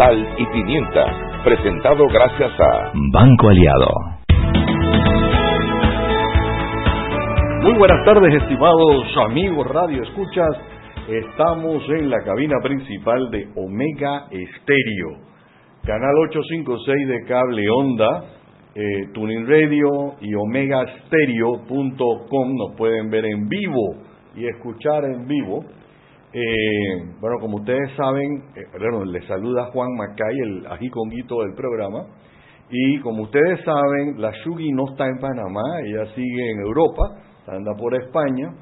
Sal y pimienta, presentado gracias a Banco Aliado. Muy buenas tardes, estimados amigos Radio Escuchas. Estamos en la cabina principal de Omega Estéreo, canal 856 de cable onda, eh, Tuning Radio y omegastereo.com. Nos pueden ver en vivo y escuchar en vivo. Eh, bueno, como ustedes saben, eh, bueno, les saluda Juan Macay, el ajiconguito del programa. Y como ustedes saben, la Shugi no está en Panamá, ella sigue en Europa, anda por España.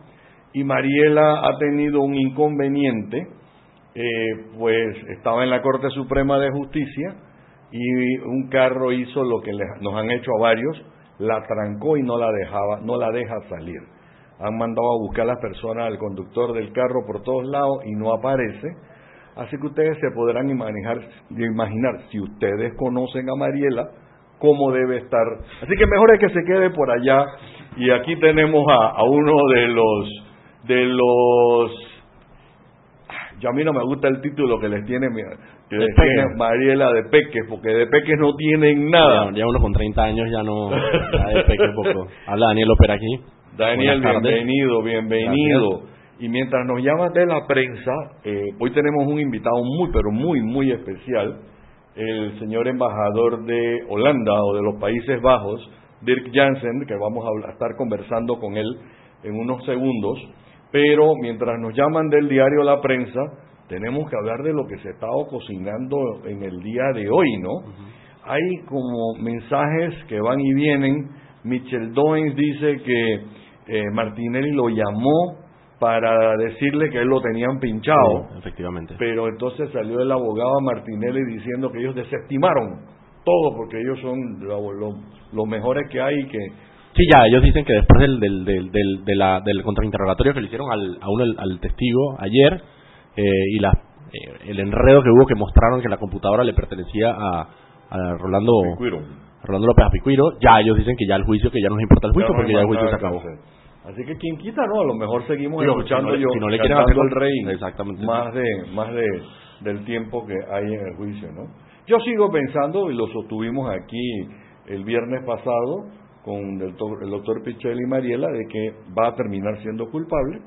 Y Mariela ha tenido un inconveniente, eh, pues estaba en la Corte Suprema de Justicia y un carro hizo lo que nos han hecho a varios, la trancó y no la dejaba, no la deja salir han mandado a buscar a las personas, al conductor del carro por todos lados y no aparece. Así que ustedes se podrán imaginar, imaginar si ustedes conocen a Mariela, cómo debe estar. Así que mejor es que se quede por allá. Y aquí tenemos a, a uno de los, de los, ya a mí no me gusta el título que les tiene, que les Peques. tiene Mariela de Peques, porque de Peques no tienen nada. Ya, ya uno con 30 años ya no. Ya de peque poco. Habla Daniel Opera aquí. Daniel, bienvenido, bienvenido. Y mientras nos llamas de la prensa, eh, hoy tenemos un invitado muy, pero muy, muy especial, el señor embajador de Holanda o de los Países Bajos, Dirk Jansen, que vamos a estar conversando con él en unos segundos. Pero mientras nos llaman del diario La Prensa, tenemos que hablar de lo que se ha estado cocinando en el día de hoy, ¿no? Hay como mensajes que van y vienen. Michel Doens dice que eh, Martinelli lo llamó para decirle que él lo tenían pinchado, Sí, efectivamente. pero entonces salió el abogado a Martinelli diciendo que ellos desestimaron todo porque ellos son lo- lo- los mejores que hay y que Sí, ya, ellos dicen que después del, del, del, del, de la- del contrainterrogatorio que le hicieron al, a uno, al, testigo ayer eh, y la, eh, el enredo que hubo que mostraron que la computadora le pertenecía a, a Rolando, Picuiro. Rolando López Apicuiro, ya ellos dicen que ya el juicio, que ya no nos importa el juicio Ya porque ya el juicio se acabó. Así que quien quita, ¿no? A lo mejor seguimos Digo, escuchando si no yo, si no le quieren hacer- el rey, Exactamente. más de más de del tiempo que hay en el juicio, ¿no? Yo sigo pensando y lo sostuvimos aquí el viernes pasado con el doctor, el doctor Pichelli y Mariela de que va a terminar siendo culpable.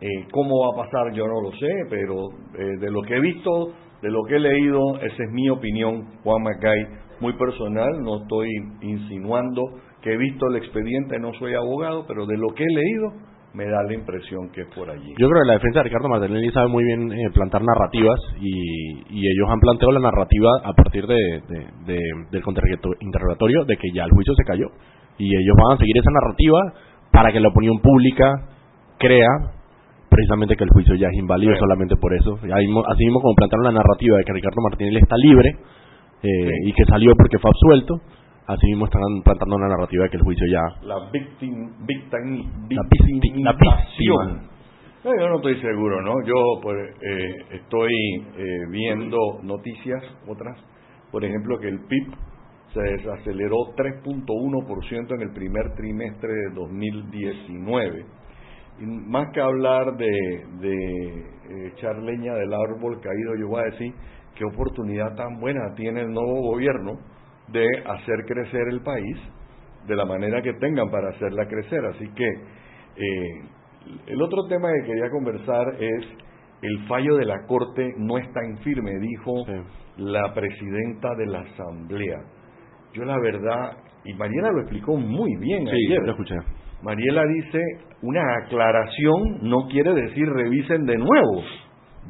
Eh, ¿Cómo va a pasar? Yo no lo sé, pero eh, de lo que he visto, de lo que he leído, esa es mi opinión, Juan Macay, muy personal, no estoy insinuando que he visto el expediente, no soy abogado, pero de lo que he leído, me da la impresión que es por allí. Yo creo que la defensa de Ricardo Martinelli sabe muy bien eh, plantar narrativas y, y ellos han planteado la narrativa a partir de, de- de- del contrainterrogatorio de que ya el juicio se cayó y ellos van a seguir esa narrativa para que la opinión pública crea precisamente que el juicio ya es inválido solamente por eso. Así mismo como plantaron la narrativa de que Ricardo Martinelli está libre eh, Sí. y que salió porque fue absuelto, así mismo están plantando una narrativa de que el juicio ya La victim, victim, La victi- la victimización. Eh, Yo no estoy seguro, ¿no? Yo pues, eh, estoy eh, viendo noticias, otras, por ejemplo, que el PIB se desaceleró 3.1% en el primer trimestre de 2019. Y más que hablar de, de eh, echar leña del árbol caído, yo voy a decir qué oportunidad tan buena tiene el nuevo gobierno de hacer crecer el país de la manera que tengan para hacerla crecer. Así que eh, el otro tema que quería conversar es el fallo de la Corte no es tan firme, dijo Sí. la presidenta de la Asamblea. Yo la verdad, y Mariela lo explicó muy bien Sí, ayer. lo escuché. Mariela dice, una aclaración no quiere decir revisen de nuevo.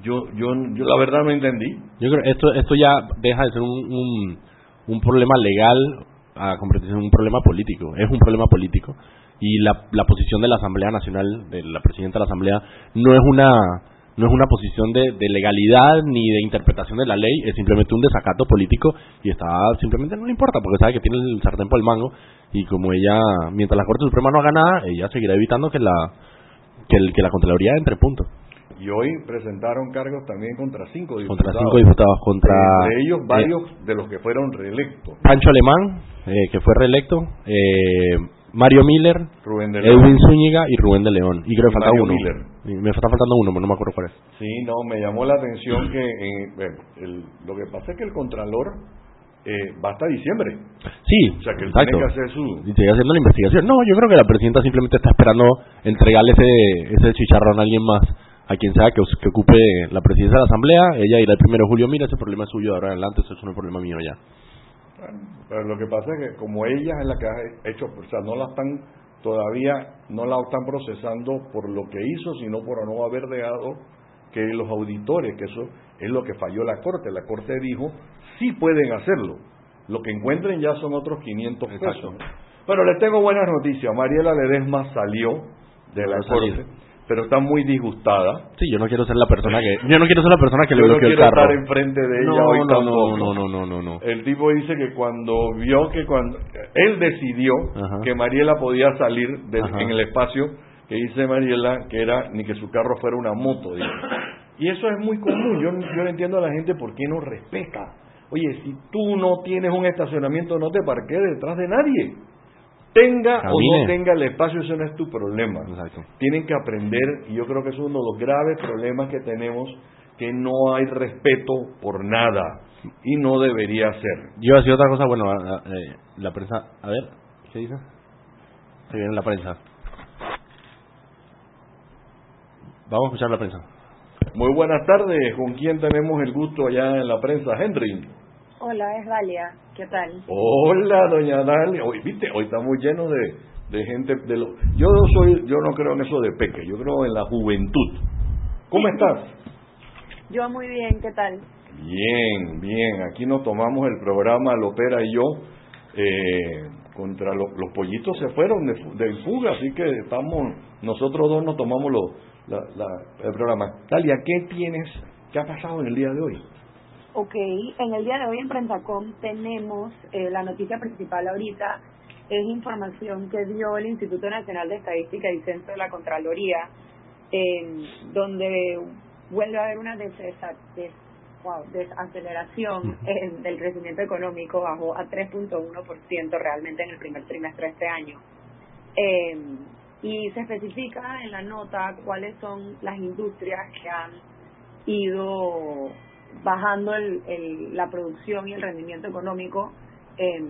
Yo, yo, yo la verdad no entendí. Yo creo que esto, esto ya deja de ser un, un, un problema legal a convertirse en un problema político. Es un problema político. Y la, la posición de la Asamblea Nacional, de la presidenta de la Asamblea, no es una no es una posición de, de, legalidad ni de interpretación de la ley, es simplemente un desacato político y está simplemente no le importa porque sabe que tiene el sartén por el mango y como ella, mientras la Corte Suprema no haga nada, ella seguirá evitando que la que, que la Contraloría entre punto. Y hoy presentaron cargos también contra cinco diputados. Contra cinco diputados, contra... De ellos varios eh, de los que fueron reelectos. Pancho Alemán, eh, que fue reelecto, eh, Mario Miller, Rubén de Edwin Zúñiga y Rubén de León. Y creo que falta uno. Me está faltando uno, pero no me acuerdo cuál es. Sí, no, me llamó la atención que el, lo que pasa es que el Contralor eh, va hasta diciembre. Sí, o sea que él exacto. tiene que hacer su... Y sigue haciendo la investigación. No, yo creo que la presidenta simplemente está esperando entregarle ese, ese chicharrón a alguien más, a quien sea que, que ocupe la presidencia de la Asamblea. Ella irá el primero de julio. Mira, ese problema es suyo de ahora en adelante, eso es un problema mío ya. pero lo que pasa es que como ella es la que ha hecho, o sea, no la están todavía, no la están procesando por lo que hizo, sino por no haber dejado que los auditores, que eso es lo que falló la Corte. La Corte dijo, sí pueden hacerlo. Lo que encuentren ya son otros 500 pesos. Pero les tengo buenas noticias. Mariela Ledesma salió de la Corte pero está muy disgustada. Sí, yo no quiero ser la persona que yo no quiero ser la persona que le bloqueó el carro. estar enfrente de ella hoy no, tampoco. No, no, no, no, no, El tipo dice que cuando vio que cuando él decidió que Mariela podía salir en el espacio que dice Mariela que era ni que su carro fuera una moto. Y eso es muy común. Yo, yo no entiendo a la gente por qué no respeta. Oye, si tú no tienes un estacionamiento, no te parques detrás de nadie. Tenga o no tenga el espacio, eso no es tu problema. Tienen que aprender, y yo creo que es uno de los graves problemas que tenemos, que no hay respeto por nada. Y no debería ser. Yo hacía otra cosa, bueno, eh, la prensa, a ver, ¿qué dice? Se viene la prensa. Vamos a escuchar la prensa. Muy buenas tardes, ¿con quién tenemos el gusto allá en la prensa? Henry. Hola, es Dalia. ¿Qué tal? Hola, doña Dalia. Hoy, viste, hoy estamos llenos de, de gente. De lo, yo no soy, yo no creo en eso de peque. Yo creo en la juventud. ¿Cómo estás? Yo muy bien. ¿Qué tal? Bien, bien. Aquí nos tomamos el programa Lopera y yo. Eh, contra los, los pollitos se fueron de, fuga, así que estamos nosotros dos nos tomamos la, el programa. Dalia, ¿qué tienes? ¿Qué ha pasado en el día de hoy? Ok, en el día de hoy en Prentacom tenemos eh, la noticia principal ahorita, es información que dio el Instituto Nacional de Estadística y Censo de la Contraloría, donde vuelve a haber una desaceleración del crecimiento económico, bajó a 3.1% realmente en el primer trimestre de este año. Eh, y se especifica en la nota cuáles son las industrias que han ido bajando el, la producción y el rendimiento económico, eh,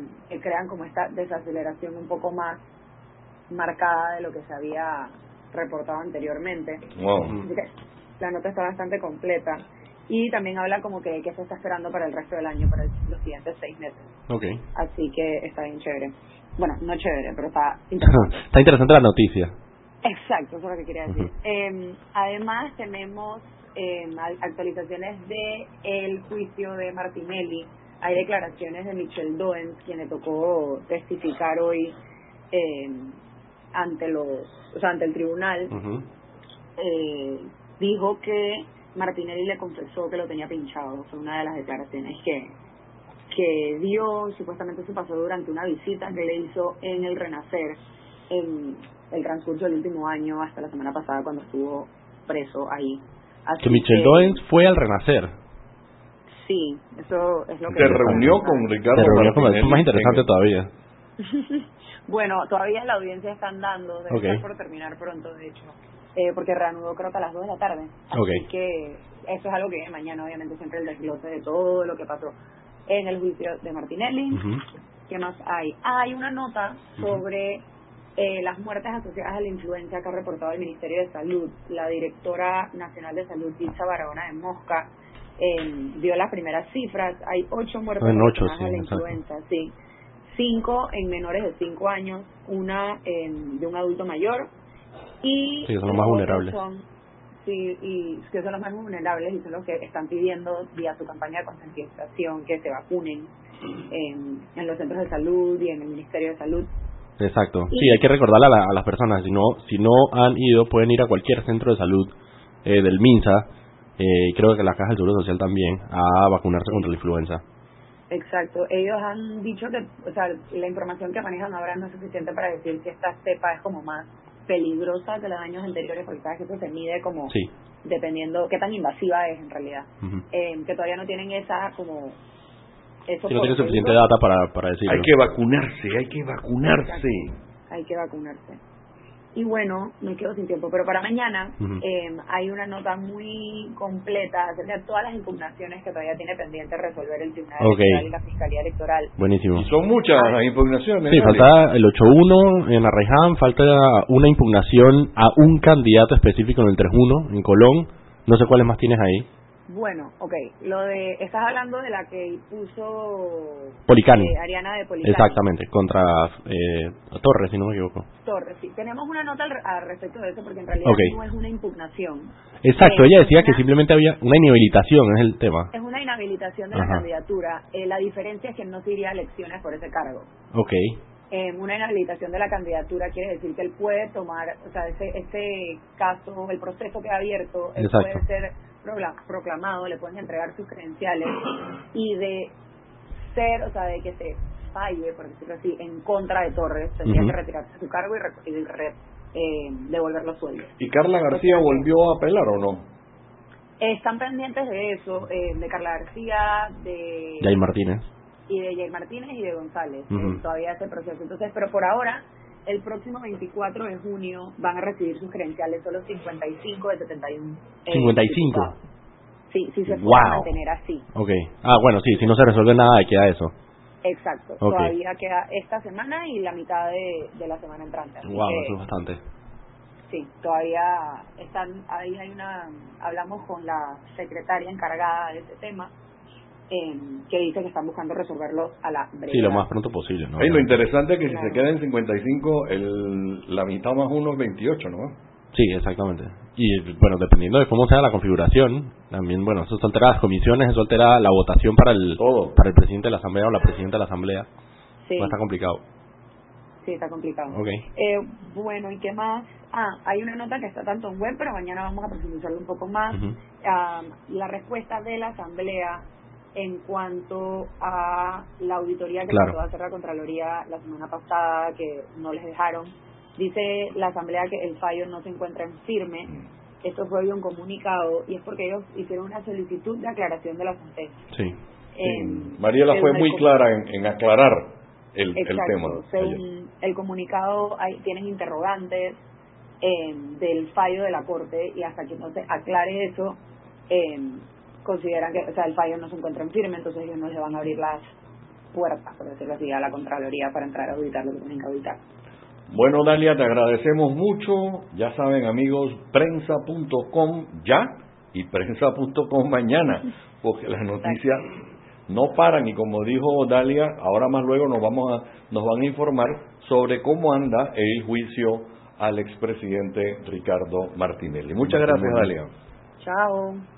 crean como esta desaceleración un poco más marcada de lo que se había reportado anteriormente. la nota está bastante completa y también habla como que, que se está esperando para el resto del año, para los siguientes seis meses. Okay. Así que está bien chévere. Bueno, no chévere, pero está interesante. está interesante la noticia. Exacto, eso es lo que quería decir. eh, además tenemos eh, actualizaciones de el juicio de Martinelli. Hay declaraciones de Michelle Doens, quien le tocó testificar hoy eh, ante los, o sea, ante el tribunal. eh, dijo que Martinelli le confesó que lo tenía pinchado. Fue una de las declaraciones que que dio, supuestamente se pasó durante una visita que le hizo en el Renacer en el transcurso del último año hasta la semana pasada cuando estuvo preso ahí que Michelle Doens fue al renacer. Sí, eso es lo que... Se reunió con Ricardo Se reunió con, es más interesante todavía. bueno, todavía la audiencia están dando, debe estar por terminar pronto, de hecho, eh, porque reanudó creo que a las 2 de la tarde. Así que eso es algo que mañana, obviamente, siempre el desglose de todo lo que pasó en el juicio de Martinelli. ¿Qué más hay? Ah, hay una nota sobre eh, las muertes asociadas a la influencia que ha reportado el Ministerio de Salud. La directora nacional de salud, Dilsa Barahona de Mosca, eh, dio las primeras cifras. Hay ocho muertes asociadas a la influenza, sí. Cinco en menores de cinco años, una de un adulto mayor y... Sí, son los más vulnerables. sí, y que son los más vulnerables y son los que están pidiendo vía su campaña de concientización que se vacunen en, en los centros de salud y en el Ministerio de Salud Exacto. Sí, hay que recordarle a, las personas, si no, si no han ido, pueden ir a cualquier centro de salud eh, del MINSA, eh, creo que la Caja del Seguro Social también, a vacunarse contra la influenza. Exacto. Ellos han dicho que, o sea, la información que manejan ahora no es suficiente para decir que esta cepa es como más peligrosa que los años anteriores, porque sabes que eso se mide como dependiendo qué tan invasiva es en realidad. eh, que todavía no tienen esa como eso no tiene suficiente data para, para decirlo. Hay que vacunarse, hay que vacunarse. Hay que vacunarse. Y bueno, me quedo sin tiempo, pero para mañana eh, hay una nota muy completa acerca de todas las impugnaciones que todavía tiene pendiente resolver el Tribunal Electoral y la Fiscalía Electoral. Buenísimo. son muchas las impugnaciones. Sí, falta el 8-1 en Arreján, falta una impugnación a un candidato específico en el 3-1 en Colón. No sé cuáles más tienes ahí. Bueno, ok. Lo de, estás hablando de la que puso Policani. Eh, Ariana de Policani. Exactamente, contra eh, Torres, si no me equivoco. Torres, sí. Tenemos una nota al, respecto de eso porque en realidad no es una impugnación. Exacto, ella decía que simplemente había una inhabilitación, es el tema. Es una inhabilitación de la candidatura. Eh, la diferencia es que no se iría a elecciones por ese cargo. Ok. Eh, una inhabilitación de la candidatura quiere decir que él puede tomar, o sea, ese, ese caso, el proceso que ha abierto, él puede ser proclamado, le pueden entregar sus credenciales y de ser, o sea, de que se falle, por decirlo así, en contra de Torres, tendría que retirarse de su cargo y, eh, devolver los sueldos. ¿Y Carla García volvió a apelar o no? Están pendientes de eso, eh, de Carla García, de... Jair Martínez. Y de Jair Martínez y de González. Eh, todavía ese proceso. Entonces, pero por ahora el próximo 24 de junio van a recibir sus credenciales solo 55 de 71. 55. Eh, sí, sí se puede mantener así. Ok. Ah, bueno, sí, si no se resuelve nada, queda eso. Exacto. Todavía queda esta semana y la mitad de, de la semana entrante. wow, eso es bastante. Sí, todavía están ahí hay una hablamos con la secretaria encargada de ese tema que dice que están buscando resolverlo a la brevedad. Sí, lo más pronto posible. ¿no? lo interesante es que si se queda en 55, el, la mitad más uno es 28, ¿no? Sí, exactamente. Y bueno, dependiendo de cómo sea la configuración, también, bueno, eso altera las comisiones, eso altera la votación para el, para el presidente de la Asamblea o la presidenta de la Asamblea. Sí. está complicado. Sí, está complicado. Okay. Eh, bueno, ¿y qué más? Ah, hay una nota que está tanto en web, pero mañana vamos a profundizarlo un poco más. Ah, la respuesta de la Asamblea en cuanto a la auditoría que claro. trató de hacer la Contraloría la semana pasada, que no les dejaron. Dice la Asamblea que el fallo no se encuentra en firme. Esto fue un comunicado y es porque ellos hicieron una solicitud de aclaración de la sentencia. Sí. Mariela fue muy clara en, aclarar el, el tema. Según el comunicado, hay, tienen interrogantes eh, del fallo de la Corte y hasta que no se aclare eso, eh, consideran que, o sea, el fallo no se encuentra en firme, entonces ellos no se van a abrir las puertas, por decirlo así, a la Contraloría para entrar a auditar lo que tienen que auditar. Bueno, Dalia, te agradecemos mucho. Ya saben, amigos, prensa.com ya y prensa.com mañana, porque las noticias no paran y como dijo Dalia, ahora más luego nos vamos a nos van a informar sobre cómo anda el juicio al expresidente Ricardo Martinelli. Muchas gracias, Dalia. Chao.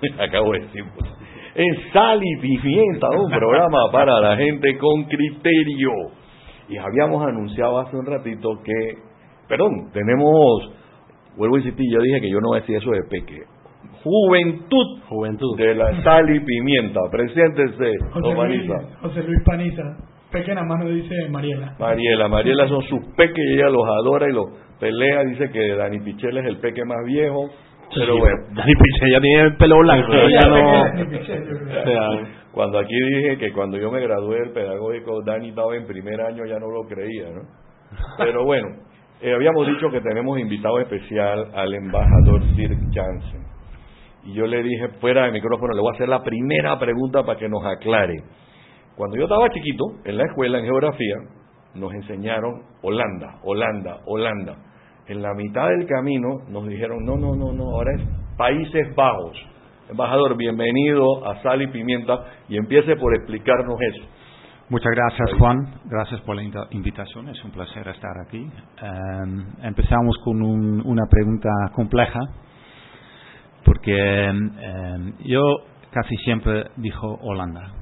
acabo de decir, pues, en Sal y Pimienta, un programa para la gente con criterio. Y habíamos anunciado hace un ratito que, perdón, tenemos, vuelvo a insistir, yo dije que yo no decía eso de peque. Juventud, Juventud. de la Sal y Pimienta. Preséntese, José, Luis, José Luis Paniza. Peque nada más dice Mariela. Mariela, Mariela son sus peques y ella los adora y los pelea. Dice que Dani Pichel es el peque más viejo pero bueno. Dani Pichel ya tiene el pelo blanco, ya no... cuando aquí dije que cuando yo me gradué del pedagógico, Dani estaba en primer año, ya no lo creía, ¿no? Pero bueno, eh, habíamos dicho que tenemos invitado especial al embajador Dirk Jansen. Y yo le dije, fuera de micrófono, le voy a hacer la primera pregunta para que nos aclare. Cuando yo estaba chiquito, en la escuela, en geografía, nos enseñaron Holanda, Holanda, Holanda en la mitad del camino nos dijeron, no, no, no, no, ahora es Países Bajos. Embajador, bienvenido a Sal y Pimienta y empiece por explicarnos eso. Muchas gracias Juan, gracias por la invitación, es un placer estar aquí. Em, empezamos con una pregunta compleja, porque em, yo casi siempre dijo Holanda,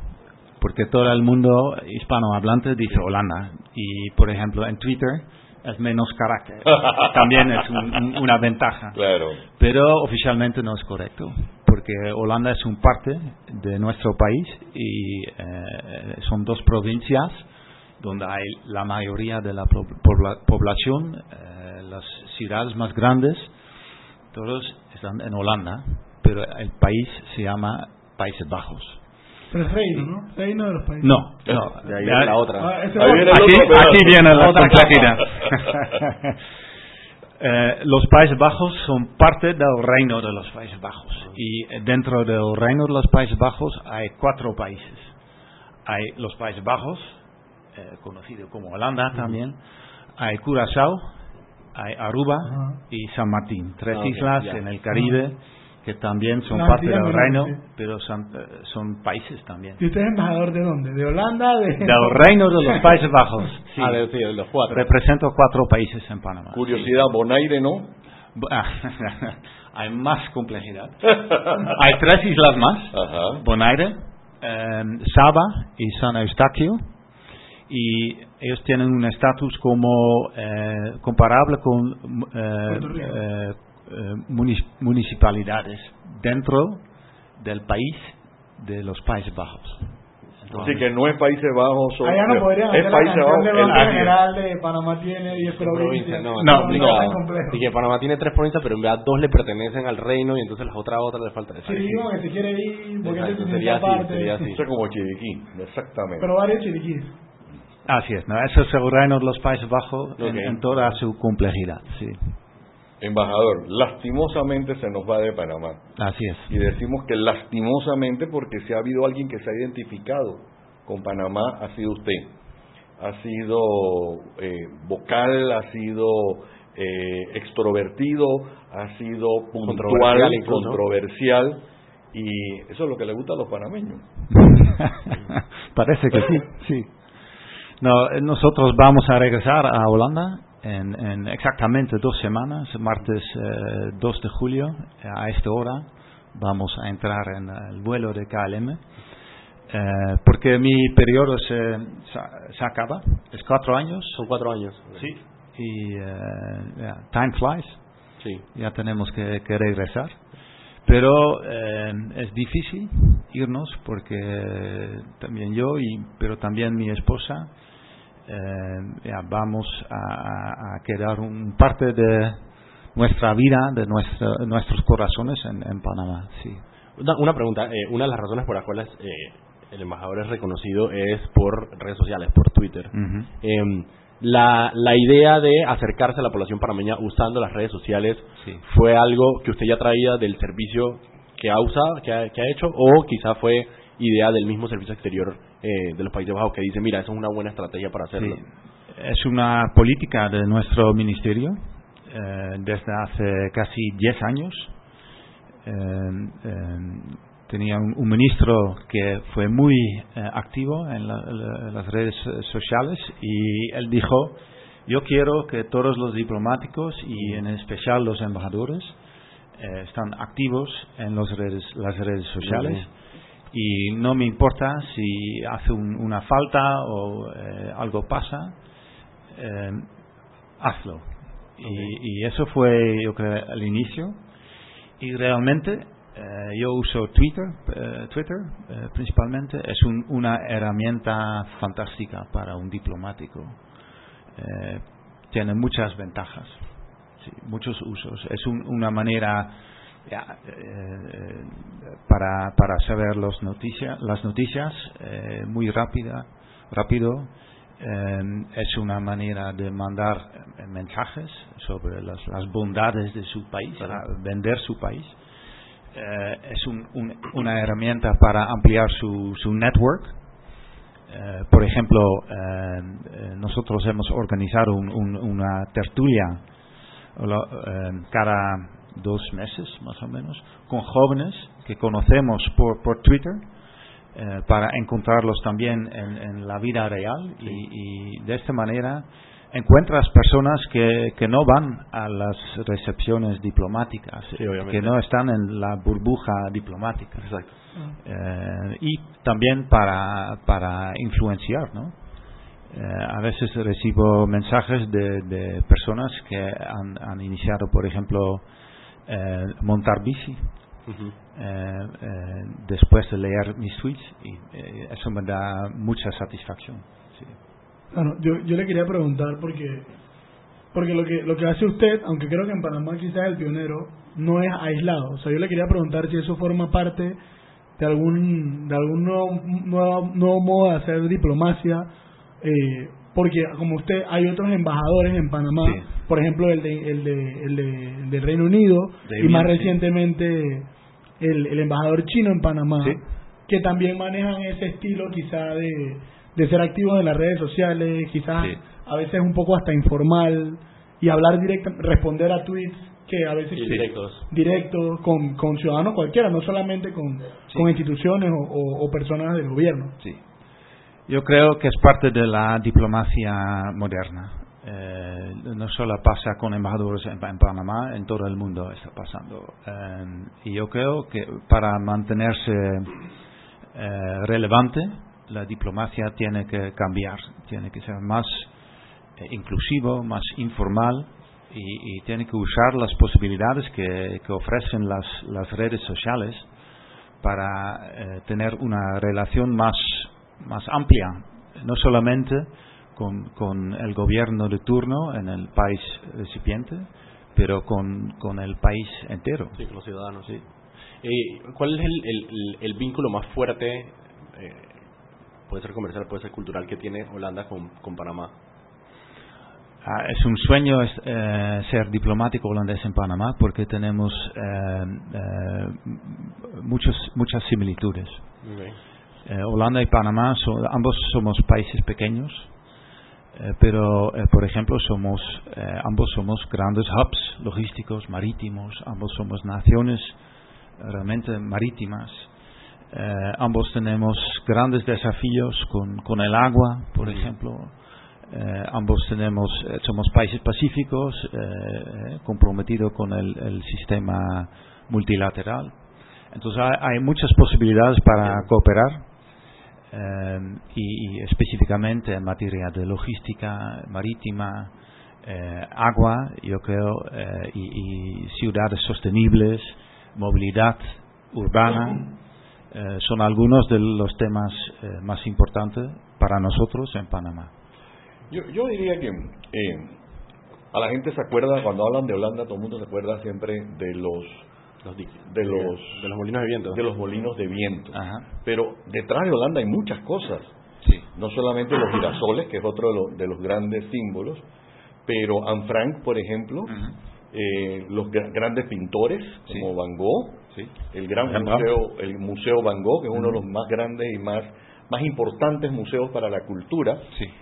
porque todo el mundo hispanohablante dice Holanda, y por ejemplo en Twitter es menos carácter. También es una ventaja. Claro. Pero oficialmente no es correcto, porque Holanda es un parte de nuestro país y eh, son dos provincias donde hay la mayoría de la población, eh, las ciudades más grandes, todos están en Holanda, pero el país se llama Países Bajos. Pero es reino, ¿no? Reino de los países. No, no. De ahí viene la otra. Ah, aquí, aquí, viene la otra eh, los Países Bajos son parte del reino de los Países Bajos. Y dentro del reino de los Países Bajos hay cuatro países. Hay los Países Bajos, eh, conocido como Holanda también. Hay Curazao, hay Aruba y San Martín. Tres ah, islas en el Caribe que también son parte del reino, pero son, eh, son, países también. ¿Y usted es embajador de dónde? ¿De Holanda? De... Del reino de los Países Bajos. Sí. Ah, de, los cuatro. Represento cuatro países en Panamá. Curiosidad, Bonaire, ¿no? Hay más complejidad. Hay tres islas más. Bonaire, eh, Saba y San Eustaquio. Y ellos tienen un estatus como eh, comparable con eh, eh, municipalidades dentro del país de los Países Bajos. Así que no es Países Bajos. Allá no podrían es Países Bajos. El general de Panamá tiene 10 provincias. No, no, no, Y que Panamá tiene tres provincias, pero en verdad dos le pertenecen al reino y entonces las otras otras le faltan. Sí, digo que se quiere ir porque Exacto, sería así, sería así. Eso es como Chiriquí, exactamente. Pero varios Chiriquís. Así es, ¿no? Eso es el reino de los Países Bajos en, en toda su complejidad, sí. Embajador, lastimosamente se nos va de Panamá. Así es. Y decimos que lastimosamente porque si ha habido alguien que se ha identificado con Panamá, ha sido usted. Ha sido eh, vocal, ha sido eh, extrovertido, ha sido puntual, controversial, controversial, y eso es lo que le gusta a los panameños. Parece que sí, sí. No, nosotros vamos a regresar a Holanda en, exactamente dos semanas, martes 2 eh, de julio, a esta hora, vamos a entrar en el vuelo de KLM, eh, porque mi periodo se, se, acaba, es cuatro años. Son cuatro años. Sí, y eh, time flies, sí. ya tenemos que, que regresar. Pero es difícil irnos porque también yo, y, pero también mi esposa, eh, vamos a, quedar un parte de nuestra vida, de nuestros corazones en, Panamá. Sí. Una, pregunta, eh, una de las razones por las cuales eh, el embajador es reconocido es por redes sociales, por Twitter. Em, la, la idea de acercarse a la población panameña usando las redes sociales fue algo que usted ya traía del servicio que ha usado, que ha, que ha hecho, o quizá fue idea del mismo servicio exterior eh, de los Países Bajos que dice, mira, esa es una buena estrategia para hacerlo. Es una política de nuestro ministerio eh, desde hace casi 10 años. Eh, tenía un, ministro que fue muy activo en, las redes sociales y él dijo, yo quiero que todos los diplomáticos y en especial los embajadores están activos en las redes sociales y no me importa si hace una falta o eh, algo pasa, eh, hazlo. Y, eso fue, yo creo, el inicio. Y realmente eh, yo uso Twitter, Twitter principalmente, es una herramienta fantástica para un diplomático. tiene muchas ventajas, muchos usos. Es una manera eh, para, para saber los noticias las noticias eh, muy rápida, rápido. Eh, es una manera de mandar mensajes sobre las, las bondades de su país, para vender su país. es una herramienta para ampliar su, su network. por ejemplo, nosotros hemos organizado una tertulia cada dos meses más o menos, con jóvenes que conocemos por, por Twitter, eh, para encontrarlos también en, la vida real y, de esta manera encuentras personas que, que no van a las recepciones diplomáticas, que no están en la burbuja diplomática. Eh, y también para, para influenciar, ¿no? Eh, a veces recibo mensajes de, de personas que han, han, iniciado, por ejemplo, eh, montar bici. Eh, eh, después de leer mis tweets y eso me da mucha satisfacción. Bueno, yo, yo le quería preguntar porque porque lo que lo que hace usted, aunque creo que en Panamá quizás el pionero, no es aislado. O sea, yo le quería preguntar si eso forma parte de algún de algún nuevo, nuevo, modo de hacer diplomacia eh, porque como usted hay otros embajadores en Panamá, por ejemplo el de, el de, el del Reino Unido y más recientemente el, el, embajador chino en Panamá, que también manejan ese estilo quizá de, de ser activos en las redes sociales, quizás a veces un poco hasta informal y hablar directo, responder a tweets que a veces directos. directos con, con ciudadanos cualquiera, no solamente con, con instituciones o, o personas del gobierno. Sí. Yo creo que es parte de la diplomacia moderna. Eh, no solo pasa con embajadores en, Panamá, en todo el mundo está pasando. Eh, y yo creo que para mantenerse eh, relevante, la diplomacia tiene que cambiar, tiene que ser más inclusivo, más informal y, tiene que usar las posibilidades que, que ofrecen las, las redes sociales para tener una relación más más amplia, no solamente con, con el gobierno de turno en el país recipiente, pero con, con el país entero. Sí, con los ciudadanos, sí. Eh, ¿Cuál es el, el, vínculo más fuerte, eh, puede ser comercial, puede ser cultural, que tiene Holanda con, con Panamá? Ah, es un sueño eh, ser diplomático holandés en Panamá porque tenemos muchos, muchas similitudes. Holanda y Panamá, ambos somos países pequeños, eh, pero eh, por ejemplo somos eh, ambos somos grandes hubs logísticos marítimos ambos somos naciones realmente marítimas. Ambos tenemos grandes desafíos con, con el agua por ejemplo. Ambos tenemos somos países pacíficos comprometidos con el, el, sistema multilateral. Entonces hay muchas posibilidades para cooperar eh, y, específicamente en materia de logística marítima, eh, agua, yo creo, eh, y, ciudades sostenibles, movilidad urbana, son algunos de los temas más importantes para nosotros en Panamá. Yo, yo diría que a la gente se acuerda, cuando hablan de Holanda, todo el mundo se acuerda siempre de los de los de los molinos de viento. de los molinos de viento. Pero detrás de Holanda hay muchas cosas. Sí. no solamente los girasoles que es otro de los, de los grandes símbolos pero Anne Frank por ejemplo eh, los grandes pintores como Van Gogh el gran museo el museo Van Gogh que es uno de los más grandes y más más importantes museos para la cultura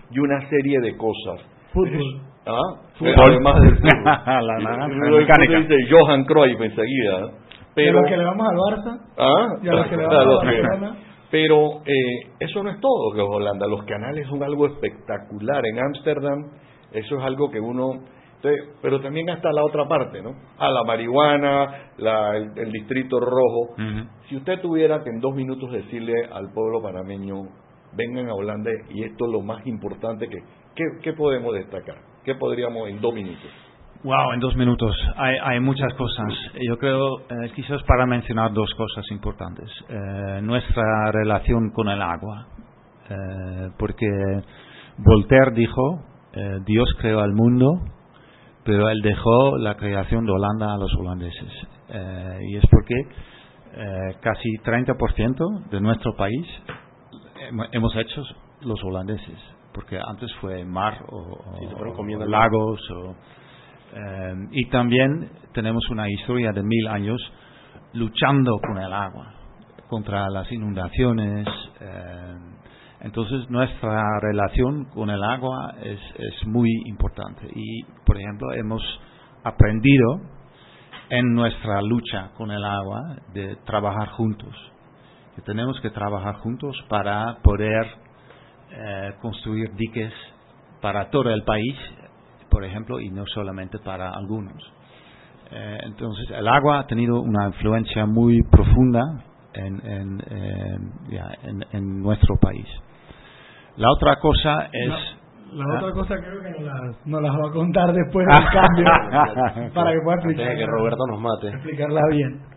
y una serie de cosas Fútbol. ¿Ah? Además del fútbol. la mecánica. Dice Johan Cruyff enseguida. Pero, que le vamos al Barça. ¿Ah? Y a los que le vamos a Pero eh, eso no es todo, que Holanda. Los canales son algo espectacular. En Ámsterdam, eso es algo que uno. Pero también hasta la otra parte, ¿no? A la marihuana, la, el, distrito rojo. Si usted tuviera que en dos minutos decirle al pueblo panameño, vengan a Holanda y esto es lo más importante que ¿Qué, podemos destacar? ¿Qué podríamos en dos minutos? Wow, en dos minutos. Hay, hay muchas cosas. Yo creo, eh, quizás para mencionar dos cosas importantes. Eh, nuestra relación con el agua. Eh, porque Voltaire dijo, Dios creó al mundo, pero él dejó la creación de Holanda a los holandeses. y es porque casi 30% de nuestro país hemos hecho los holandeses porque antes fue mar o, lagos. Eh, y también tenemos una historia de mil años luchando con el agua, contra las inundaciones. Eh, entonces nuestra relación con el agua es, es muy importante y, por ejemplo, hemos aprendido en nuestra lucha con el agua de trabajar juntos. Que tenemos que trabajar juntos para poder eh, construir diques para todo el país, por ejemplo, y no solamente para algunos. Eh, entonces, el agua ha tenido una influencia muy profunda en, en, en, nuestro país. La otra cosa es... La, ¿Ah? otra cosa creo que nos las, va a contar después del cambio para que pueda explicar, que Roberto nos mate. explicarla bien.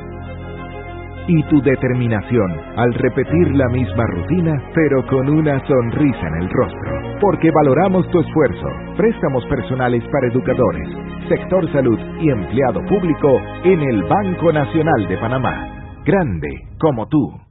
y tu determinación al repetir la misma rutina, pero con una sonrisa en el rostro. Porque valoramos tu esfuerzo. Préstamos personales para educadores, sector salud y empleado público en el Banco Nacional de Panamá. Grande como tú.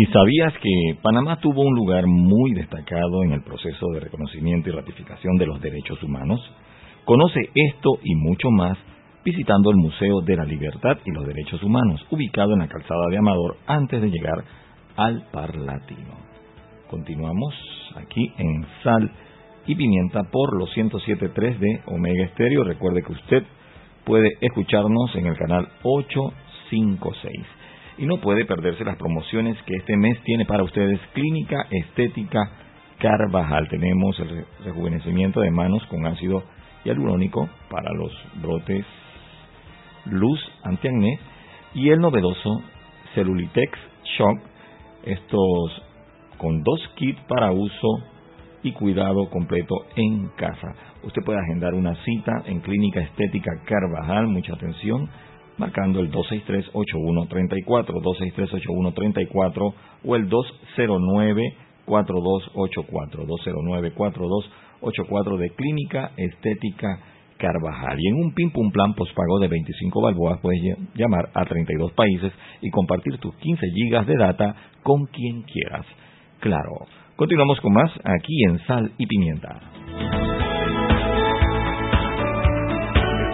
¿Y sabías que Panamá tuvo un lugar muy destacado en el proceso de reconocimiento y ratificación de los derechos humanos? Conoce esto y mucho más visitando el Museo de la Libertad y los Derechos Humanos, ubicado en la calzada de Amador antes de llegar al Parlatino. Continuamos aquí en Sal y Pimienta por los 107.3 de Omega Estéreo. Recuerde que usted puede escucharnos en el canal 856 y no puede perderse las promociones que este mes tiene para ustedes Clínica Estética Carvajal. Tenemos el rejuvenecimiento de manos con ácido hialurónico para los brotes luz antiacné y el novedoso Celulitex Shock, estos con dos kits para uso y cuidado completo en casa. Usted puede agendar una cita en Clínica Estética Carvajal, mucha atención, marcando el 263-8134, 263-8134 o el 209-4284, 209-4284 de Clínica Estética Carvajal. Y en un pim pum plan pospago de 25 balboas puedes llamar a 32 países y compartir tus 15 gigas de data con quien quieras. Claro. Continuamos con más aquí en Sal y Pimienta.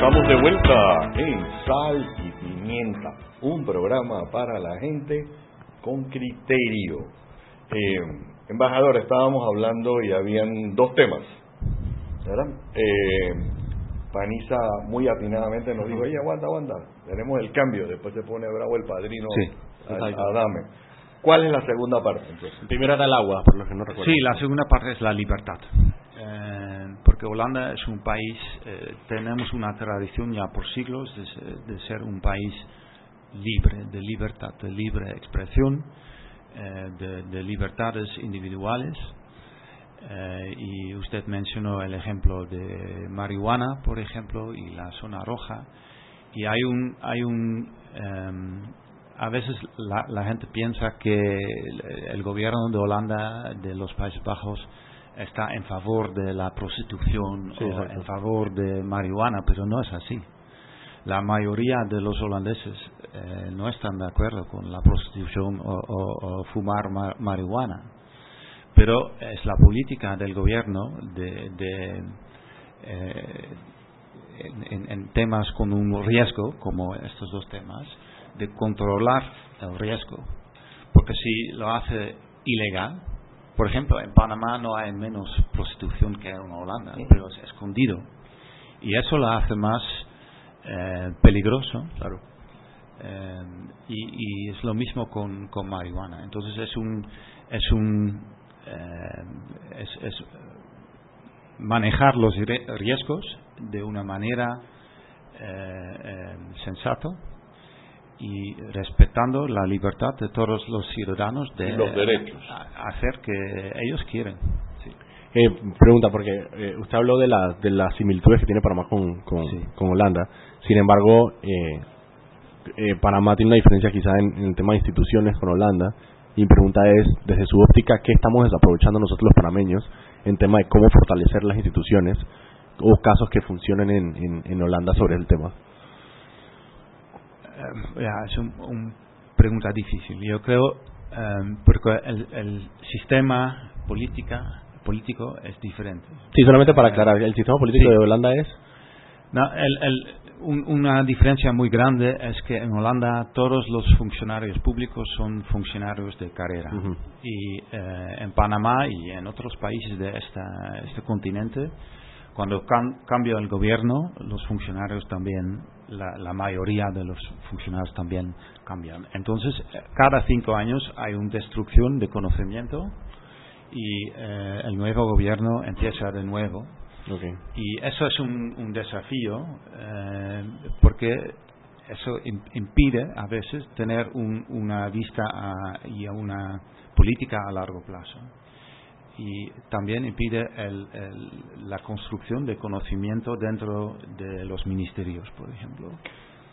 Estamos de vuelta en Sal y Pimienta, un programa para la gente con criterio. Eh, embajador, estábamos hablando y habían dos temas, ¿verdad? Eh, Panisa muy atinadamente nos dijo, oye, aguanta, aguanta, tenemos el cambio, después se pone bravo el padrino Adame. ¿Cuál es la segunda parte? Entonces? Primera del agua, por lo que no recuerdo. Sí, la segunda parte es la libertad. Eh, Holanda es un país, eh, tenemos una tradición ya por siglos de, ser un país libre, de libertad, de libre expresión, eh, de, libertades individuales. y usted mencionó el ejemplo de marihuana, por ejemplo, y la zona roja. Y hay un, hay un em, a veces la, gente piensa que el, gobierno de Holanda, de los Países Bajos, está en favor de la prostitución o en favor de marihuana, pero no es así. La mayoría de los holandeses eh, no están de acuerdo con la prostitución o, fumar marihuana, pero es la política del gobierno de, eh, en, en temas con un riesgo, como estos dos temas, de controlar el riesgo. Porque si lo hace ilegal, por ejemplo, en Panamá no hay menos prostitución que en Holanda, pero es escondido. Y eso la hace más eh, peligroso. Claro. y, es lo mismo con, con marihuana. Entonces es un es un es, manejar los riesgos de una manera sensata y respetando la libertad de todos los ciudadanos de los derechos. hacer que ellos quieren. Eh, pregunta, porque eh, usted habló de, la, de las similitudes que tiene Panamá con, con, Holanda. Sin embargo, eh, eh, Panamá tiene una diferencia quizá en, el tema de instituciones con Holanda. Y mi pregunta es, desde su óptica, ¿qué estamos desaprovechando nosotros los panameños en tema de cómo fortalecer las instituciones o casos que funcionen en, en, en Holanda sobre el tema? Es una pregunta difícil. Yo creo, porque el, el sistema política político es diferente. Sí, solamente para aclarar, ¿el sistema político de Holanda es? No, una diferencia muy grande es que en Holanda todos los funcionarios públicos son funcionarios de carrera. Y eh, en Panamá y en otros países de esta, este continente, cuando cambia el gobierno, los funcionarios también, la, la, mayoría de los funcionarios también cambian. Entonces, eh, cada cinco años hay una destrucción de conocimiento y eh, el nuevo gobierno empieza de nuevo. Y eso es un, desafío eh, porque eso impide a veces tener una vista y una política a largo plazo. Y también impide la construcción de conocimiento dentro de los ministerios, por ejemplo.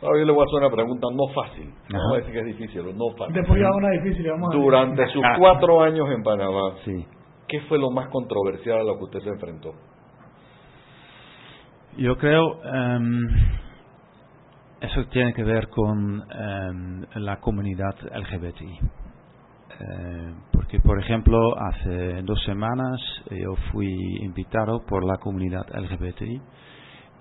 Ahora yo le voy a hacer una pregunta no fácil. No voy a decir que es difícil, no fácil. Después ya una difícil, vamos a Durante sus cuatro años en Panamá, sí. ¿qué fue lo más controversial a lo que usted se enfrentó? Yo creo um, eso tiene que ver con um, la comunidad LGBTI. Uh, porque, por ejemplo, hace dos semanas yo fui invitado por la comunidad LGBTI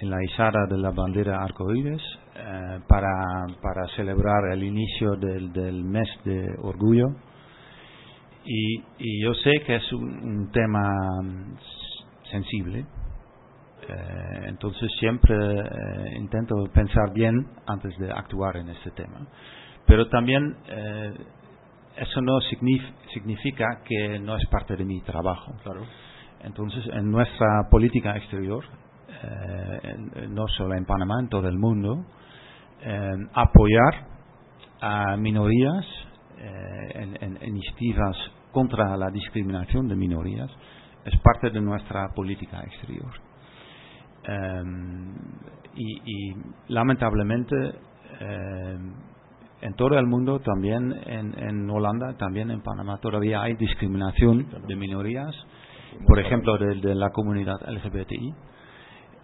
en la izada de la bandera arcoíris eh, para, para celebrar el inicio del, del mes de orgullo. Y, y yo sé que es un, tema sensible, eh, entonces siempre eh, intento pensar bien antes de actuar en este tema. Pero también eso no significa que no es parte de mi trabajo. Claro. Entonces, en nuestra política exterior eh, no solo en Panamá, en todo el mundo, eh, apoyar a minorías eh, en, iniciativas contra la discriminación de minorías es parte de nuestra política exterior. y, lamentablemente en todo el mundo, también en, en, Holanda, también en Panamá, todavía hay discriminación de minorías, por ejemplo, de la comunidad LGBTI.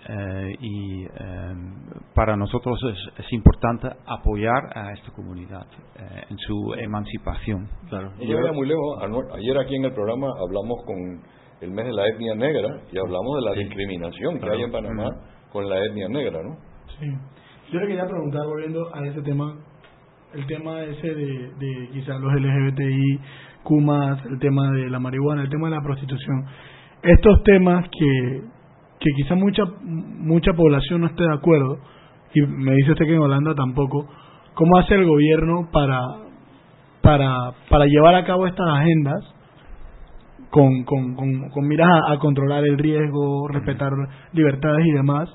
Eh, y em, para nosotros es, importante apoyar a esta comunidad eh, en su emancipación. Claro. yo muy lejos. Ayer aquí en el programa hablamos con el mes de la etnia negra y hablamos de la discriminación que hay en Panamá con la etnia negra, ¿no? Sí. Yo le quería preguntar, volviendo a ese tema, el tema ese de, de quizás los LGBTI, Kumas, el tema de la marihuana, el tema de la prostitución. Estos temas que que quizá mucha mucha población no esté de acuerdo y me dice usted que en Holanda tampoco cómo hace el gobierno para para para llevar a cabo estas agendas con con, con, miras a, controlar el riesgo respetar libertades y demás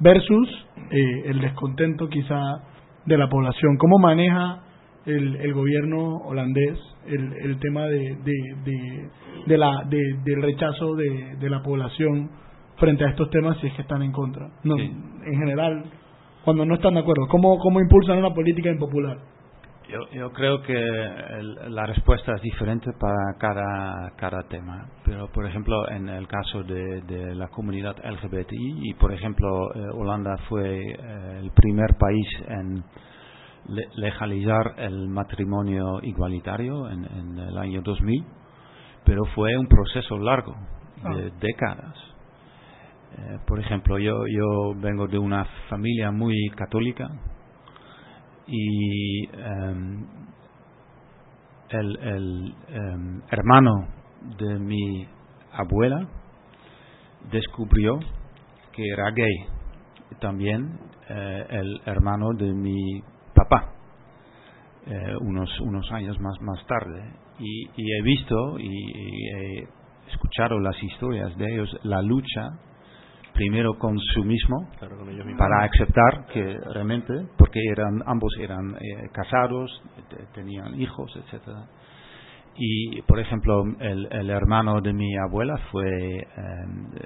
versus eh, el descontento quizá de la población cómo maneja el, el gobierno holandés el, el tema de, de, de, la del rechazo de, de la población frente a estos temas si es que están en contra. No, En general, cuando no están de acuerdo, ¿cómo, cómo impulsan una política impopular? Yo, yo creo que la respuesta es diferente para cada, cada tema. Pero, por ejemplo, en el caso de, de la comunidad LGBTI, y por ejemplo, eh, Holanda fue eh, el primer país en legalizar el matrimonio igualitario en, en, el año 2000, pero fue un proceso largo, de ah. décadas eh, por ejemplo, yo, yo vengo de una familia muy católica y em, el, em, hermano de mi abuela descubrió que era gay. También eh, el hermano de mi papá eh, unos, unos años más, más tarde. Y, he visto y, he escuchado las historias de ellos, la lucha primero con su mismo para aceptar que realmente porque eran ambos eran eh, casados tenían hijos etcétera. Y por ejemplo el, el, hermano de mi abuela fue eh,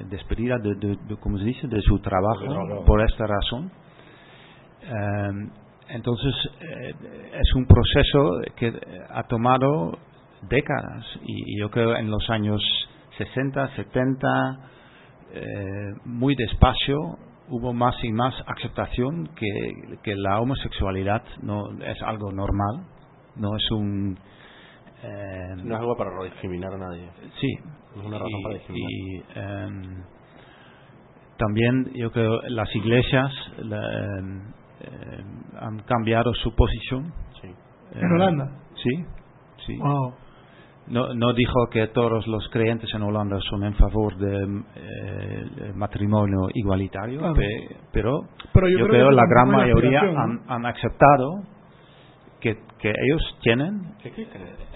despedida de, de, se dice de su trabajo por esta razón. Eh, entonces es un proceso que ha tomado décadas y, yo creo en los años 60 70 muy despacio hubo más y más aceptación que, que la homosexualidad no es algo normal no es un eh, no es algo para discriminar a nadie. Sí. No es una razón para discriminar. Y em, también yo creo las iglesias em, em, han cambiado su posición. Sí. ¿En Holanda? Sí, sí. No, no dijo que todos los creyentes en Holanda son en favor del eh, matrimonio igualitario, pero, yo, creo, que la gran mayoría han, han aceptado que, que ellos tienen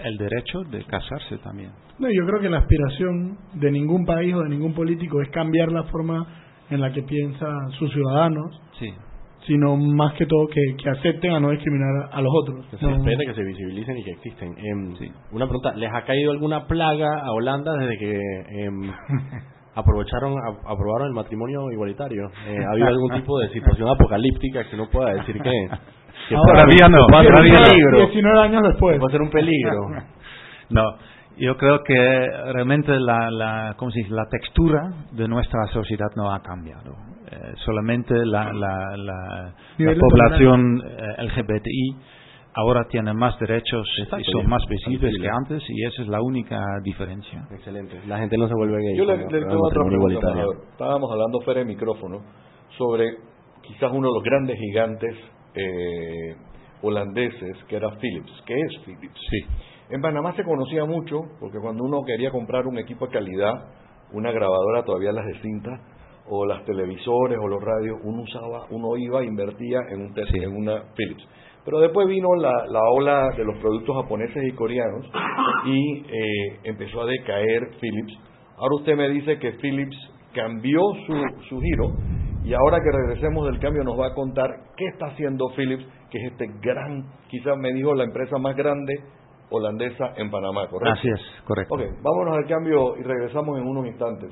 el derecho de casarse también. No, yo creo que la aspiración de ningún país o de ningún político es cambiar la forma en la que piensan sus ciudadanos, sí. Sino más que todo que, que acepten a no discriminar a los otros. Que se que se visibilicen y que existen. Em, una pregunta, ¿les ha caído alguna plaga a Holanda desde que em, aprovecharon aprobaron el matrimonio igualitario? Eh, ¿Ha habido algún tipo de situación apocalíptica que no pueda decir que todavía no, todavía 19 años después. Puede ser un peligro. no, yo creo que realmente la, la, ¿cómo se dice? la textura de nuestra sociedad no ha cambiado. Solamente la, la, la, población eh, LGBTI ahora tiene más derechos y son más visibles que antes y esa es la única diferencia. Excelente. La gente no se vuelve gay. Yo le, tengo otra pregunta. Estábamos hablando fuera de micrófono sobre quizás uno de los grandes gigantes eh, holandeses, que era Philips. ¿Qué es Philips? Sí. En Panamá se conocía mucho, porque cuando uno quería comprar un equipo de calidad, una grabadora, todavía las de cinta, o las televisores o los radios, uno usaba, uno iba e invertía en, un en una Philips. Pero después vino la, la, ola de los productos japoneses y coreanos y eh, empezó a decaer Philips. Ahora usted me dice que Philips cambió su, su giro y ahora que regresemos del cambio nos va a contar qué está haciendo Philips, que es este gran, quizás me dijo la empresa más grande holandesa en Panamá, ¿correcto? Así es, correcto. Ok, vámonos al cambio y regresamos en unos instantes.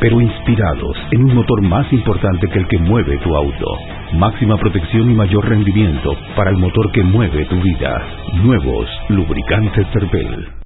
pero inspirados en un motor más importante que el que mueve tu auto. Máxima protección y mayor rendimiento para el motor que mueve tu vida. Nuevos lubricantes Terpel.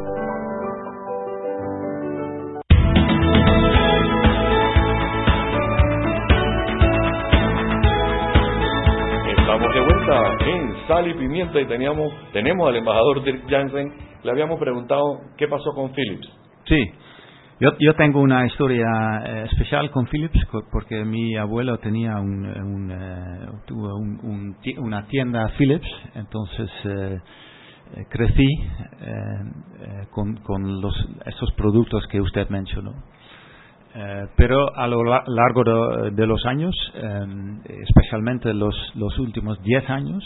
Sal y pimienta y teníamos, tenemos al embajador Dirk Jansen, le habíamos preguntado qué pasó con Philips. Sí, yo, yo tengo una historia eh, especial con Philips porque mi abuelo tenía un, un, eh, una tienda Philips, entonces eh, crecí con, con los, esos productos que usted mencionó. pero a lo largo de, los años, especialmente los, los últimos 10 años,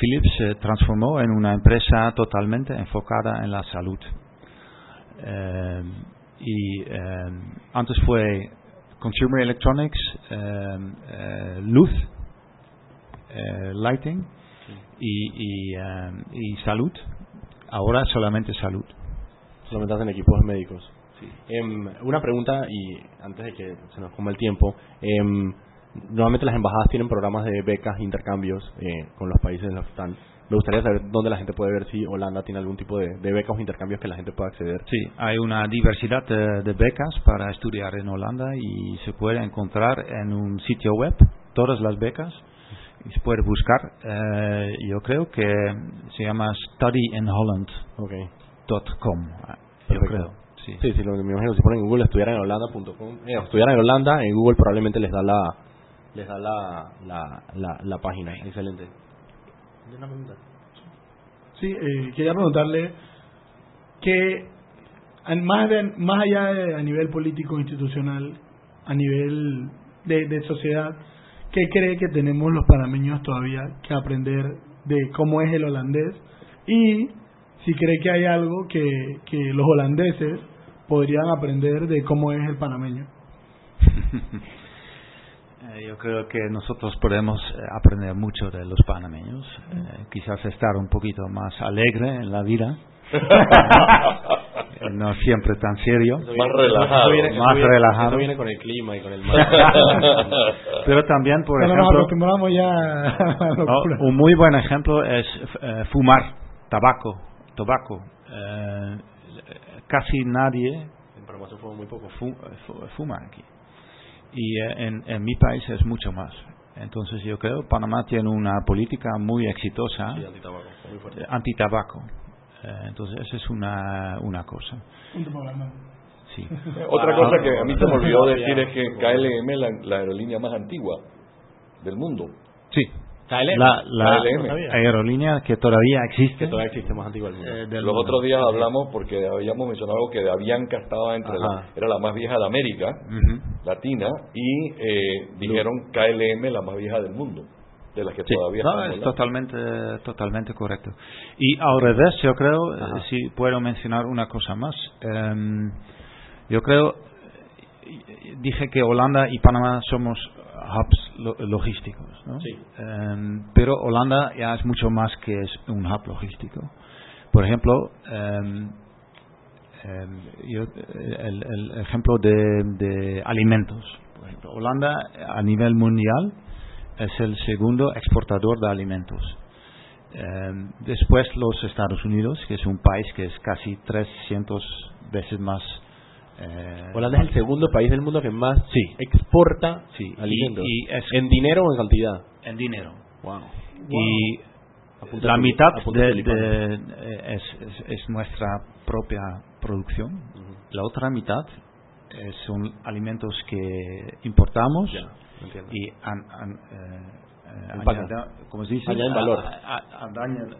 Philips se transformó en una empresa totalmente enfocada en la salud. Eh, y eh, antes fue Consumer Electronics, eh, luz, lighting y, y, salud. Ahora solamente salud. Solamente hacen equipos médicos. Em, una pregunta y antes de que se nos coma el tiempo. Normalmente las embajadas tienen programas de becas, intercambios eh, con los países en los que están. Me gustaría saber dónde la gente puede ver si Holanda tiene algún tipo de, becas o intercambios que la gente pueda acceder. Sí, hay una diversidad de, becas para estudiar en Holanda y se puede encontrar en un sitio web todas las becas y se puede buscar. Eh, yo creo que se llama studyinholland.com. Yo creo. Sí. sí, lo que me imagino si ponen en Google estudiar en Holanda.com, eh, estudiar en Holanda, en Google probablemente les da la, les da la, la, la, página. Excelente. Sí, eh, quería preguntarle que más, más allá de a nivel político institucional, a nivel de, de sociedad, ¿qué cree que tenemos los panameños todavía que aprender de cómo es el holandés? Y si cree que hay algo que, que los holandeses podrían aprender de cómo es el panameño. Eh, yo creo que nosotros podemos eh, aprender mucho de los panameños, eh, quizás estar un poquito más alegre en la vida, no siempre tan serio, más relajado, más relajado. viene con el clima y con el mar. Pero también, por ejemplo, un muy buen ejemplo es fumar tabaco, tabaco. casi nadie muy poco. fuma aquí y eh, en, en mi país es mucho más. Entonces yo creo que Panamá tiene una política muy exitosa anti-tabaco. Eh, entonces esa es una, una cosa. Sí. Otra cosa que a mí se me olvidó decir es que KLM es la, la aerolínea más antigua del mundo. Sí, la, la aerolínea que todavía existe. Que todavía existe más antigua eh, Los otros días hablamos porque habíamos mencionado que de Avianca estaba entre la, era la más vieja de América Latina y eh, dijeron KLM la más vieja del mundo de las que todavía no, es totalmente totalmente correcto. Y al revés yo creo eh, si puedo mencionar una cosa más em, yo creo dije que Holanda y Panamá somos hubs logísticos. ¿no? Em, pero Holanda ya es mucho más que es un hub logístico. Por ejemplo, em, em, el, ejemplo de, alimentos. Holanda a nivel mundial es el segundo exportador de alimentos. después los Estados Unidos, que es un país que es casi 300 veces más eh, Holanda es el segundo país del mundo que más sí. exporta sí. alimentos. Y, ¿En dinero o en cantidad? En dinero. Wow. Y la mitad de, eh, es, nuestra propia producción. La otra mitad son alimentos que importamos y an, eh, eh, como se dice, valor.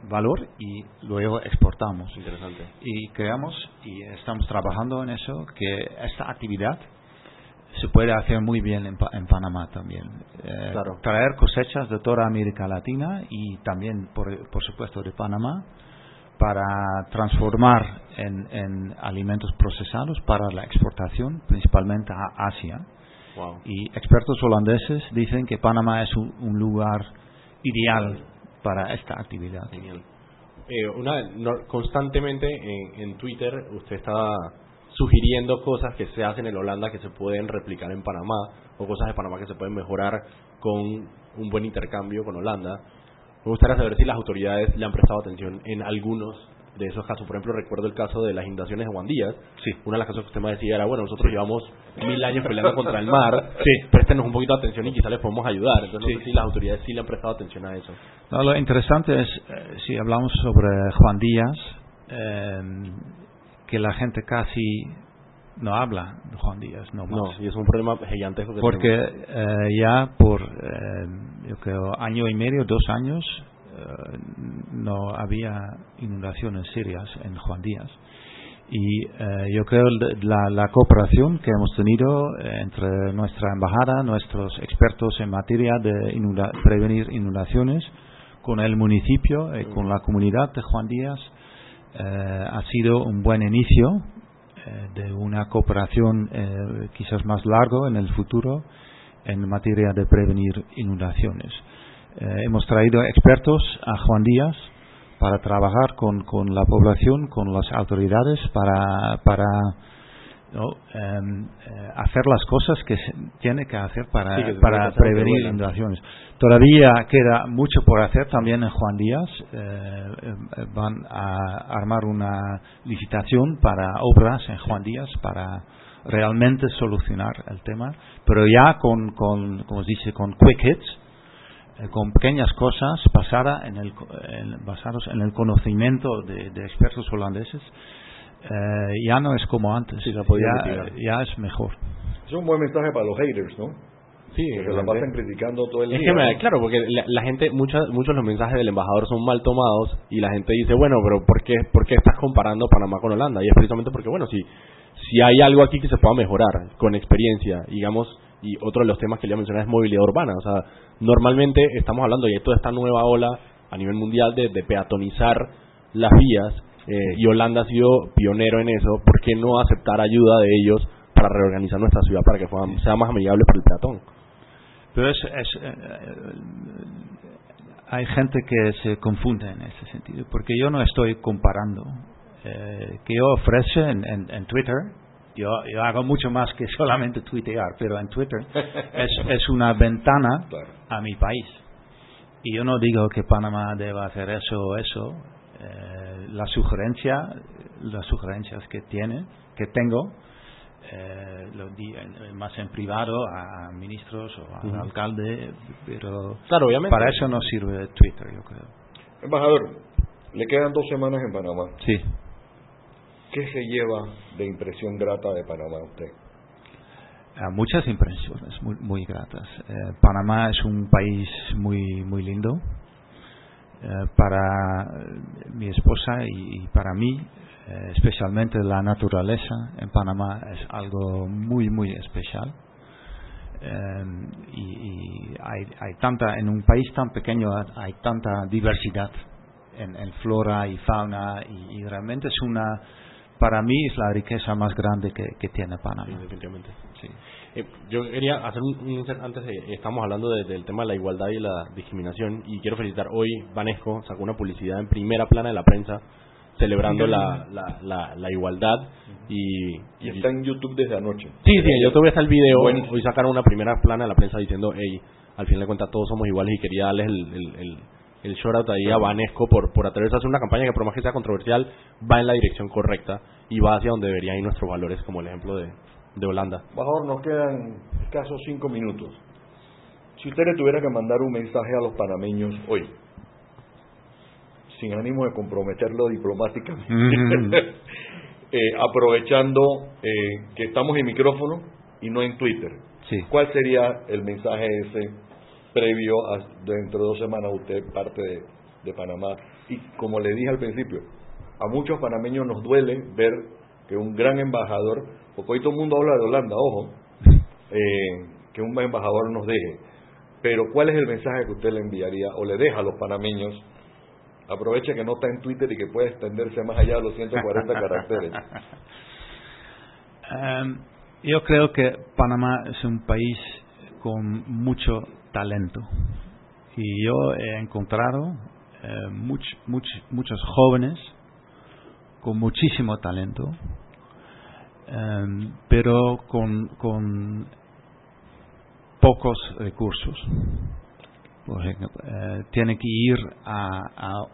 valor y luego exportamos. Interesante. Y creamos y estamos trabajando en eso, que esta actividad se puede hacer muy bien en, Panamá también. Eh, claro. Traer cosechas de toda América Latina y también, por, por supuesto, de Panamá para transformar en, en alimentos procesados para la exportación, principalmente a Asia Y expertos holandeses dicen que Panamá es un, lugar ideal para esta actividad. Eh, una, constantemente en, en Twitter usted está sugiriendo cosas que se hacen en Holanda que se pueden replicar en Panamá o cosas de Panamá que se pueden mejorar con un buen intercambio con Holanda. Me gustaría saber si las autoridades le han prestado atención en algunos de esos casos. Por ejemplo, recuerdo el caso de las inundaciones de Juan Díaz. Sí. Una de las cosas que usted me decía era, bueno, nosotros llevamos mil años peleando contra el mar, sí. préstenos un poquito de atención y quizás les podemos ayudar. Entonces, no sé si las autoridades sí le han prestado atención a eso. No, lo interesante es, eh, si hablamos sobre Juan Díaz, eh, que la gente casi no habla de Juan Díaz, no más. y es un problema gigantesco. Porque eh, ya por, eh, yo creo, año y medio, dos años, eh, no había inundaciones serias en Juan Díaz. Y yo creo la, la cooperación que hemos tenido entre nuestra embajada, nuestros expertos en materia de prevenir inundaciones, con el municipio y con la comunidad de Juan Díaz, ha sido un buen inicio eh, de una cooperación eh, quizás más largo en el futuro en materia de prevenir inundaciones. Eh, hemos traído expertos a Juan Díaz para trabajar con, con la población, con las autoridades, para, para Em, eh, hacer las cosas que se tiene que hacer para, para prevenir inundaciones. Todavía queda mucho por hacer también en Juan Díaz. Eh, eh, van a armar una licitación para obras en Juan Díaz para realmente solucionar el tema, pero ya con, con como se dice, con quick hits, con pequeñas cosas basadas en el, basados en el conocimiento de expertos holandeses eh, ya no es como antes, ya, ya, es mejor. Es un buen mensaje para los haters, ¿no? Sí, que la pasan criticando todo el día. claro, porque la, gente, muchos muchos de los mensajes del embajador son mal tomados y la gente dice, bueno, pero ¿por qué, ¿por qué estás comparando Panamá con Holanda? Y es precisamente porque, bueno, si, si hay algo aquí que se pueda mejorar con experiencia, digamos, y otro de los temas que le mencioné es movilidad urbana. O sea, normalmente estamos hablando de toda esta nueva ola a nivel mundial de, de peatonizar las vías eh, y Holanda ha sido pionero en eso, ¿por qué no aceptar ayuda de ellos para reorganizar nuestra ciudad para que sea más amigable para el peatón? Pero es, eh, hay gente que se confunde en ese sentido, porque yo no estoy comparando. Eh, que ofrece en, en, Twitter, yo, yo, hago mucho más que solamente tuitear, pero en Twitter es, es una ventana a mi país. Y yo no digo que Panamá deba hacer eso o eso, eh, la sugerencia, las sugerencias que tiene, que tengo, eh, lo di más en privado a ministros o al alcalde, pero claro, obviamente. para eso no sirve Twitter, yo creo. Embajador, le quedan dos semanas en Panamá. Sí. ¿Qué se lleva de impresión grata de Panamá usted? muchas impresiones muy, muy gratas. Eh, Panamá es un país muy muy lindo, eh, para mi esposa y, para mí, eh, especialmente la naturaleza en Panamá es algo muy, muy especial. Eh, y, hay, hay, tanta, en un país tan pequeño hay tanta diversidad en, flora y fauna y, realmente es una, para mí es la riqueza más grande que, que tiene Panamá. definitivamente. Sí. Eh, yo quería hacer un, antes, estamos hablando del tema de la igualdad y la discriminación y quiero felicitar hoy Vanesco sacó una publicidad en primera plana de la prensa celebrando la, la, la, igualdad y, y está en YouTube desde anoche. Sí, sí, yo te voy a estar el video. Hoy sacaron una primera plana de la prensa diciendo, hey, al fin de cuentas todos somos iguales y quería darles el, el, el, el shout out ahí a Vanesco por, por atreverse a hacer una campaña que por más que sea controversial va en la dirección correcta y va hacia donde deberían ir nuestros valores como el ejemplo de, de Holanda. Bajor, nos quedan escasos cinco minutos. Si usted le tuviera que mandar un mensaje a los panameños hoy, sin ánimo de comprometerlo diplomáticamente, eh, aprovechando eh, que estamos en micrófono y no en Twitter, ¿cuál sería el mensaje ese previo a dentro de dos semanas usted parte de, de Panamá? Y como le dije al principio, a muchos panameños nos duele ver que un gran embajador porque hoy todo el mundo habla de Holanda, ojo, eh, que un embajador nos deje. Pero ¿cuál es el mensaje que usted le enviaría o le deja a los panameños? Aproveche que no está en Twitter y que puede extenderse más allá de los 140 caracteres. Em, Yo creo que Panamá es un país con mucho talento y yo he encontrado eh, muchos jóvenes con muchísimo talento, em, pero con, con, pocos recursos. Por eh, tienen que ir a,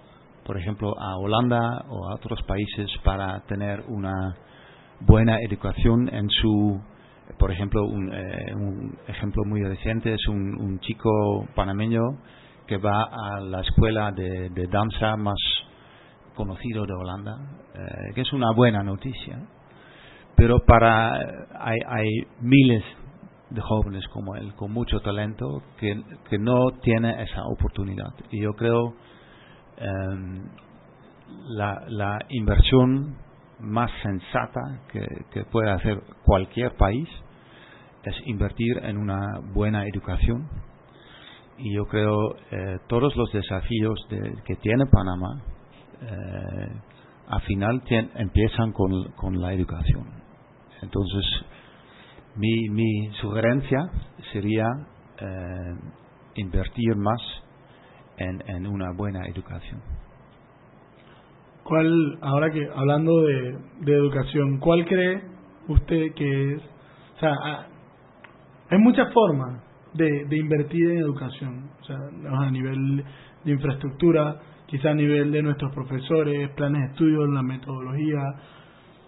por ejemplo, a Holanda o a otros países para tener una buena educación en su por ejemplo, un, eh, un ejemplo muy reciente es un, chico panameño que va a la escuela de, de danza más conocido de Holanda, eh, que es una buena noticia. Pero para hay, hay miles de jóvenes como él, con mucho talento, que, que no tiene esa oportunidad. Y yo creo eh, la, la inversión más sensata que, que puede hacer cualquier país es invertir en una buena educación. Y yo creo eh, todos los desafíos que tiene Panamá, eh, al final empiezan con, con, la educación. Entonces, mi, mi sugerencia sería eh, invertir más en, en una buena educación. ¿Cuál, ahora que hablando de, de educación, cuál cree usted que es, o sea, ah, hay muchas formas de, de invertir en educación, o sea, a nivel de infraestructura, quizá a nivel de nuestros profesores, planes de estudio, la metodología,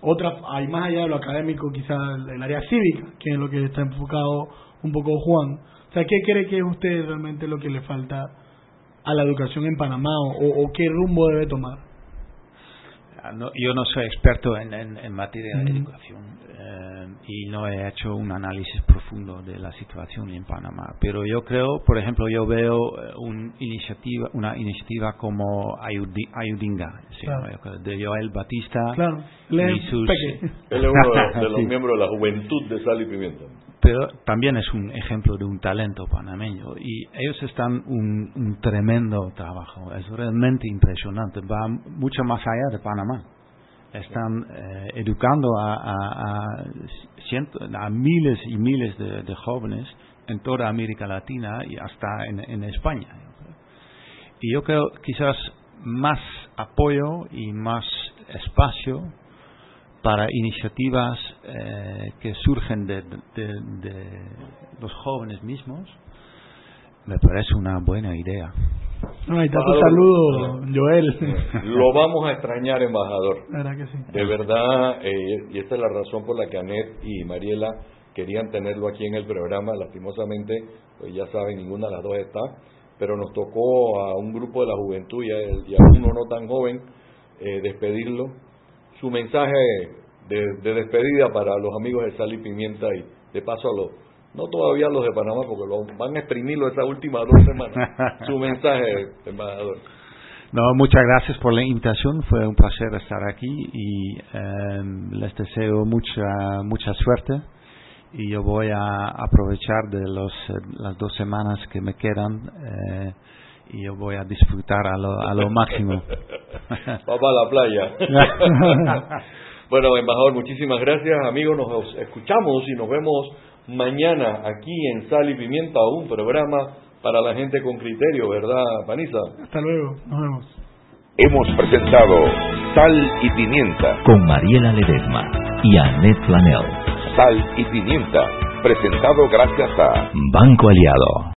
otra, hay más allá de lo académico, quizá el, área cívica, que es lo que está enfocado un poco Juan. O sea, ¿qué cree que es usted realmente lo que le falta a la educación en Panamá o qué rumbo debe tomar? Ah, yo no soy experto en, en, materia de educación eh, y no he hecho un análisis profundo de la situación en Panamá, pero yo creo, por ejemplo, yo veo eh, un iniciativa, una iniciativa como Ayudinga, de Joel Batista y sus... Él es uno de, los miembros de la juventud de Sal y Pimienta pero también es un ejemplo de un talento panameño y ellos están un, un tremendo trabajo, es realmente impresionante, va mucho más allá de Panamá. Están eh, educando a, a, a, miles y miles de, jóvenes en toda América Latina y hasta en, en España. Y yo creo quizás más apoyo y más espacio para iniciativas eh, que surgen de, los jóvenes mismos, me parece una buena idea. Ahí está tu saludo, Joel. Lo vamos a extrañar, embajador. De verdad, eh, y esta es la razón por la que Anet y Mariela querían tenerlo aquí en el programa. Lastimosamente, pues ya saben, ninguna de las dos está. Pero nos tocó a un grupo de la juventud y a, uno no tan joven eh, despedirlo su mensaje de, despedida para los amigos de Sal y Pimienta y de paso a los, no todavía los de Panamá porque lo, van a exprimirlo estas últimas dos semanas. su mensaje, embajador. No, muchas gracias por la invitación, fue un placer estar aquí y em, les deseo mucha mucha suerte y yo voy a aprovechar de los, las dos semanas que me quedan eh, y yo voy a disfrutar a lo, a lo máximo. Vamos a la playa. bueno, embajador, muchísimas gracias. Amigos, nos escuchamos y nos vemos mañana aquí en Sal y Pimienta, un programa para la gente con criterio, ¿verdad, Panisa? Hasta luego, nos vemos. Hemos presentado Sal y Pimienta con Mariela Ledesma y Annette Flanell. Sal y Pimienta, presentado gracias a Banco Aliado.